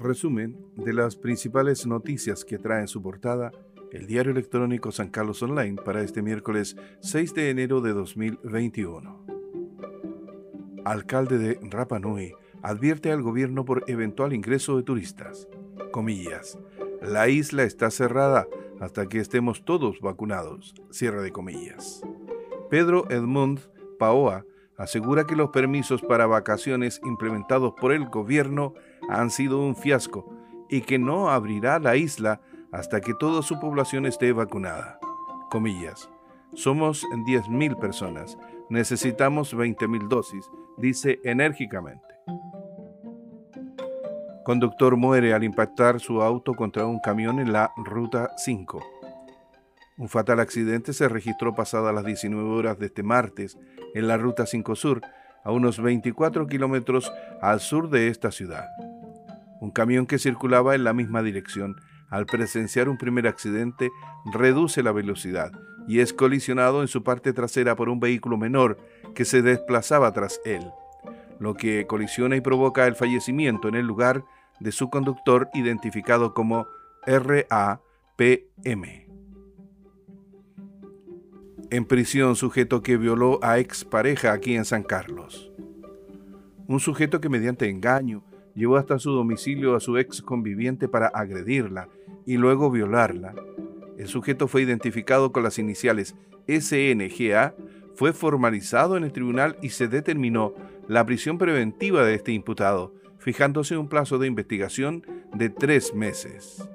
Resumen de las principales noticias que trae en su portada el diario electrónico San Carlos Online para este miércoles 6 de enero de 2021. Alcalde de Rapa Nui advierte al gobierno por eventual ingreso de turistas. Comillas. La isla está cerrada hasta que estemos todos vacunados. Cierre de comillas. Pedro Edmund Paoa asegura que los permisos para vacaciones implementados por el gobierno han sido un fiasco y que no abrirá la isla hasta que toda su población esté vacunada. Comillas. Somos 10.000 personas. Necesitamos 20.000 dosis, dice enérgicamente. Conductor muere al impactar su auto contra un camión en la Ruta 5. Un fatal accidente se registró pasadas las 19 horas de este martes en la Ruta 5 Sur, a unos 24 kilómetros al sur de esta ciudad. Un camión que circulaba en la misma dirección, al presenciar un primer accidente, reduce la velocidad y es colisionado en su parte trasera por un vehículo menor que se desplazaba tras él, lo que colisiona y provoca el fallecimiento en el lugar de su conductor identificado como RAPM. En prisión, sujeto que violó a expareja aquí en San Carlos. Un sujeto que mediante engaño llevó hasta su domicilio a su ex conviviente para agredirla y luego violarla. El sujeto fue identificado con las iniciales SNGA, fue formalizado en el tribunal y se determinó la prisión preventiva de este imputado, fijándose un plazo de investigación de tres meses.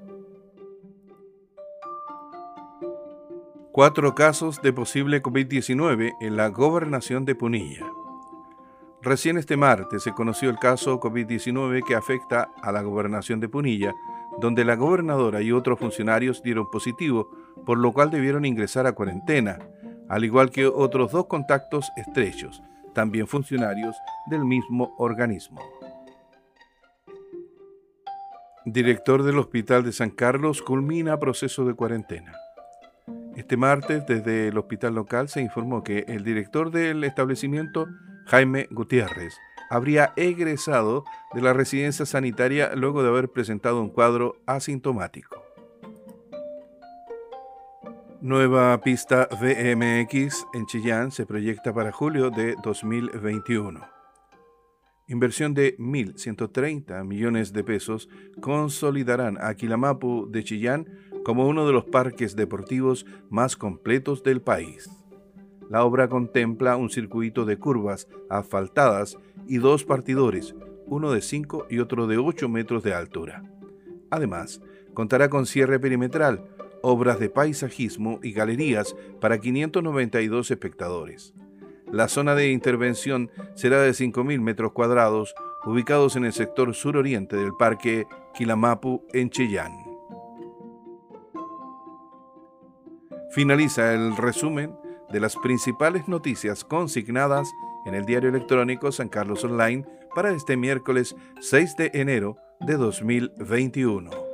Cuatro casos de posible COVID-19 en la gobernación de Punilla. Recién este martes se conoció el caso COVID-19 que afecta a la gobernación de Punilla, donde la gobernadora y otros funcionarios dieron positivo, por lo cual debieron ingresar a cuarentena, al igual que otros dos contactos estrechos, también funcionarios del mismo organismo. Director del Hospital de San Carlos culmina proceso de cuarentena. Este martes, desde el hospital local, se informó que el director del establecimiento, Jaime Gutiérrez, habría egresado de la residencia sanitaria luego de haber presentado un cuadro asintomático. Nueva pista VMX en Chillán se proyecta para julio de 2021 inversión de 1.130 millones de pesos consolidarán a Quilamapu de Chillán como uno de los parques deportivos más completos del país. La obra contempla un circuito de curvas asfaltadas y dos partidores, uno de 5 y otro de 8 metros de altura. Además, contará con cierre perimetral, obras de paisajismo y galerías para 592 espectadores. La zona de intervención será de 5.000 metros cuadrados, ubicados en el sector suroriente del Parque Quilamapu en Chillán. Finaliza el resumen de las principales noticias consignadas en el diario electrónico San Carlos Online para este miércoles 6 de enero de 2021.